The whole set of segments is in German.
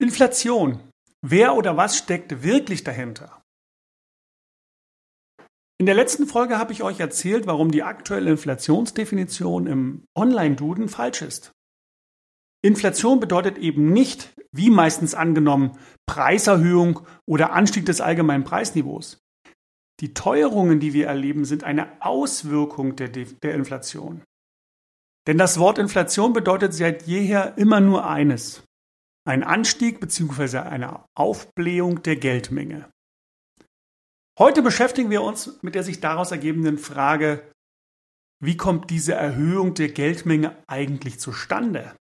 Inflation. Wer oder was steckt wirklich dahinter? In der letzten Folge habe ich euch erzählt, warum die aktuelle Inflationsdefinition im Online-Duden falsch ist. Inflation bedeutet eben nicht, wie meistens angenommen, Preiserhöhung oder Anstieg des allgemeinen Preisniveaus. Die Teuerungen, die wir erleben, sind eine Auswirkung der, der Inflation. Denn das Wort Inflation bedeutet seit jeher immer nur eines, ein Anstieg bzw. eine Aufblähung der Geldmenge. Heute beschäftigen wir uns mit der sich daraus ergebenden Frage, wie kommt diese Erhöhung der Geldmenge eigentlich zustande?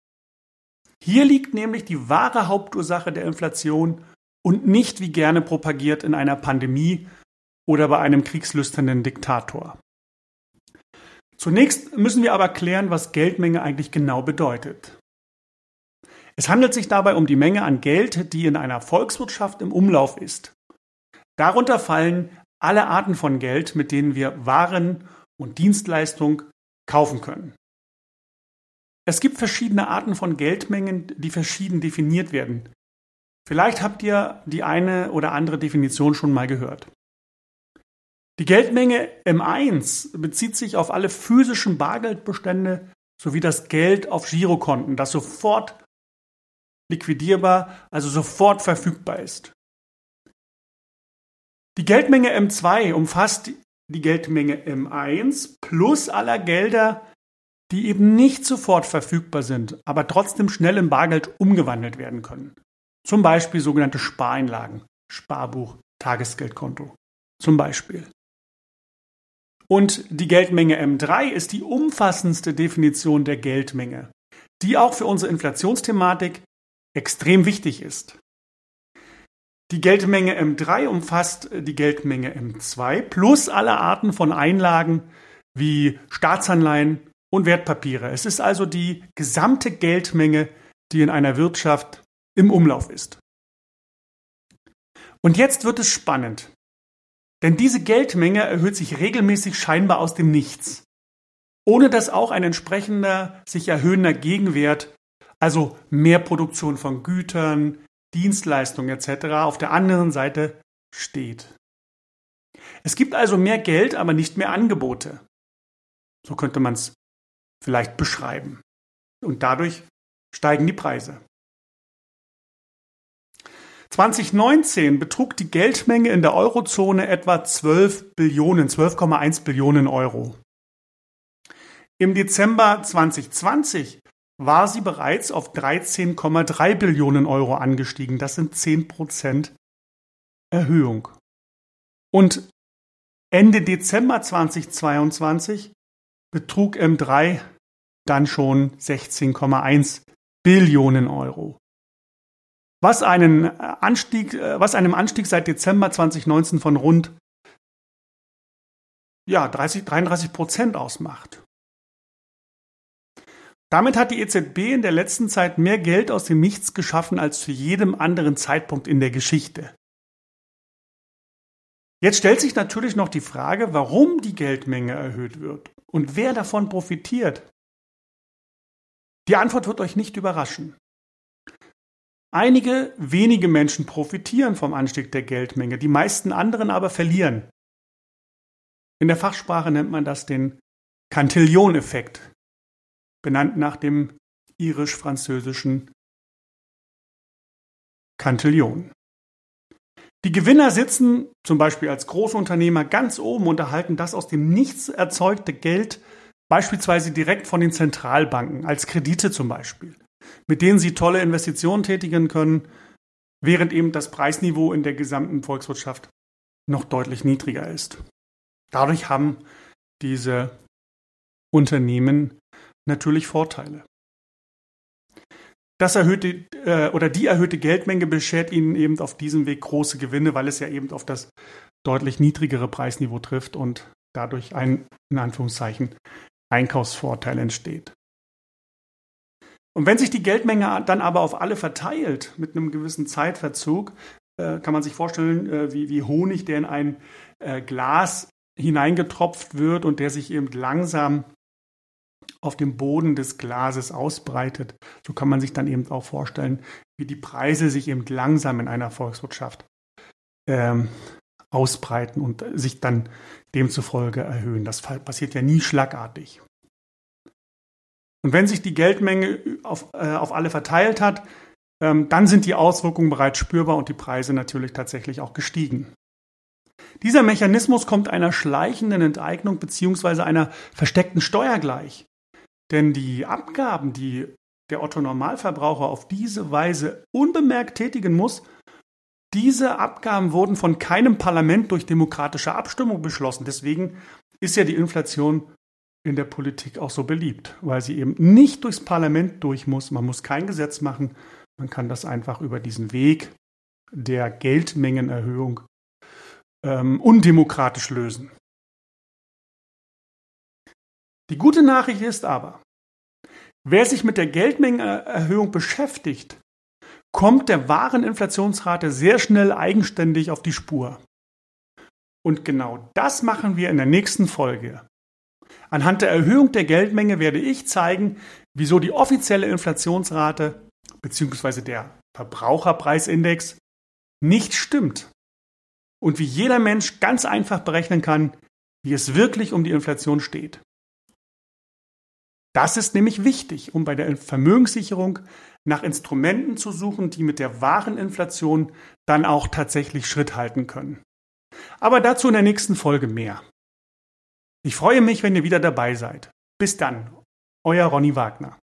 Hier liegt nämlich die wahre Hauptursache der Inflation und nicht wie gerne propagiert in einer Pandemie oder bei einem kriegslüsternden Diktator. Zunächst müssen wir aber klären, was Geldmenge eigentlich genau bedeutet. Es handelt sich dabei um die Menge an Geld, die in einer Volkswirtschaft im Umlauf ist. Darunter fallen alle Arten von Geld, mit denen wir Waren und Dienstleistungen kaufen können. Es gibt verschiedene Arten von Geldmengen, die verschieden definiert werden. Vielleicht habt ihr die eine oder andere Definition schon mal gehört. Die Geldmenge M1 bezieht sich auf alle physischen Bargeldbestände sowie das Geld auf Girokonten, das sofort liquidierbar, also sofort verfügbar ist. Die Geldmenge M2 umfasst die Geldmenge M1 plus aller Gelder, die eben nicht sofort verfügbar sind, aber trotzdem schnell in Bargeld umgewandelt werden können. Zum Beispiel sogenannte Spareinlagen, Sparbuch, Tagesgeldkonto. Zum Beispiel. Und die Geldmenge M3 ist die umfassendste Definition der Geldmenge, die auch für unsere Inflationsthematik extrem wichtig ist. Die Geldmenge M3 umfasst die Geldmenge M2 plus alle Arten von Einlagen wie Staatsanleihen und Wertpapiere. Es ist also die gesamte Geldmenge, die in einer Wirtschaft im Umlauf ist. Und jetzt wird es spannend. Denn diese Geldmenge erhöht sich regelmäßig scheinbar aus dem Nichts, ohne dass auch ein entsprechender sich erhöhender Gegenwert also mehr Produktion von Gütern, Dienstleistungen etc. auf der anderen Seite steht. Es gibt also mehr Geld, aber nicht mehr Angebote. So könnte man es vielleicht beschreiben. Und dadurch steigen die Preise. 2019 betrug die Geldmenge in der Eurozone etwa 12 Billionen, 12,1 Billionen Euro. Im Dezember 2020 war sie bereits auf 13,3 Billionen Euro angestiegen. Das sind 10 Prozent Erhöhung. Und Ende Dezember 2022 betrug M3 dann schon 16,1 Billionen Euro. Was, einen Anstieg, was einem Anstieg seit Dezember 2019 von rund ja, 30, 33 Prozent ausmacht. Damit hat die EZB in der letzten Zeit mehr Geld aus dem Nichts geschaffen als zu jedem anderen Zeitpunkt in der Geschichte. Jetzt stellt sich natürlich noch die Frage, warum die Geldmenge erhöht wird und wer davon profitiert. Die Antwort wird euch nicht überraschen. Einige wenige Menschen profitieren vom Anstieg der Geldmenge, die meisten anderen aber verlieren. In der Fachsprache nennt man das den Cantillon-Effekt benannt nach dem irisch-französischen Cantillon. Die Gewinner sitzen zum Beispiel als Großunternehmer ganz oben und erhalten das aus dem Nichts erzeugte Geld beispielsweise direkt von den Zentralbanken, als Kredite zum Beispiel, mit denen sie tolle Investitionen tätigen können, während eben das Preisniveau in der gesamten Volkswirtschaft noch deutlich niedriger ist. Dadurch haben diese Unternehmen natürlich Vorteile. Das erhöhte äh, oder die erhöhte Geldmenge beschert ihnen eben auf diesem Weg große Gewinne, weil es ja eben auf das deutlich niedrigere Preisniveau trifft und dadurch ein, in Anführungszeichen, Einkaufsvorteil entsteht. Und wenn sich die Geldmenge dann aber auf alle verteilt, mit einem gewissen Zeitverzug, äh, kann man sich vorstellen, äh, wie, wie Honig, der in ein äh, Glas hineingetropft wird und der sich eben langsam auf dem Boden des Glases ausbreitet. So kann man sich dann eben auch vorstellen, wie die Preise sich eben langsam in einer Volkswirtschaft ähm, ausbreiten und sich dann demzufolge erhöhen. Das passiert ja nie schlagartig. Und wenn sich die Geldmenge auf, äh, auf alle verteilt hat, ähm, dann sind die Auswirkungen bereits spürbar und die Preise natürlich tatsächlich auch gestiegen. Dieser Mechanismus kommt einer schleichenden Enteignung bzw. einer versteckten Steuer gleich. Denn die Abgaben, die der Otto Normalverbraucher auf diese Weise unbemerkt tätigen muss, diese Abgaben wurden von keinem Parlament durch demokratische Abstimmung beschlossen. Deswegen ist ja die Inflation in der Politik auch so beliebt, weil sie eben nicht durchs Parlament durch muss. Man muss kein Gesetz machen. Man kann das einfach über diesen Weg der Geldmengenerhöhung ähm, undemokratisch lösen. Die gute Nachricht ist aber, wer sich mit der Geldmengenerhöhung beschäftigt, kommt der wahren Inflationsrate sehr schnell eigenständig auf die Spur. Und genau das machen wir in der nächsten Folge. Anhand der Erhöhung der Geldmenge werde ich zeigen, wieso die offizielle Inflationsrate bzw. der Verbraucherpreisindex nicht stimmt und wie jeder Mensch ganz einfach berechnen kann, wie es wirklich um die Inflation steht. Das ist nämlich wichtig, um bei der Vermögenssicherung nach Instrumenten zu suchen, die mit der wahren Inflation dann auch tatsächlich Schritt halten können. Aber dazu in der nächsten Folge mehr. Ich freue mich, wenn ihr wieder dabei seid. Bis dann, euer Ronny Wagner.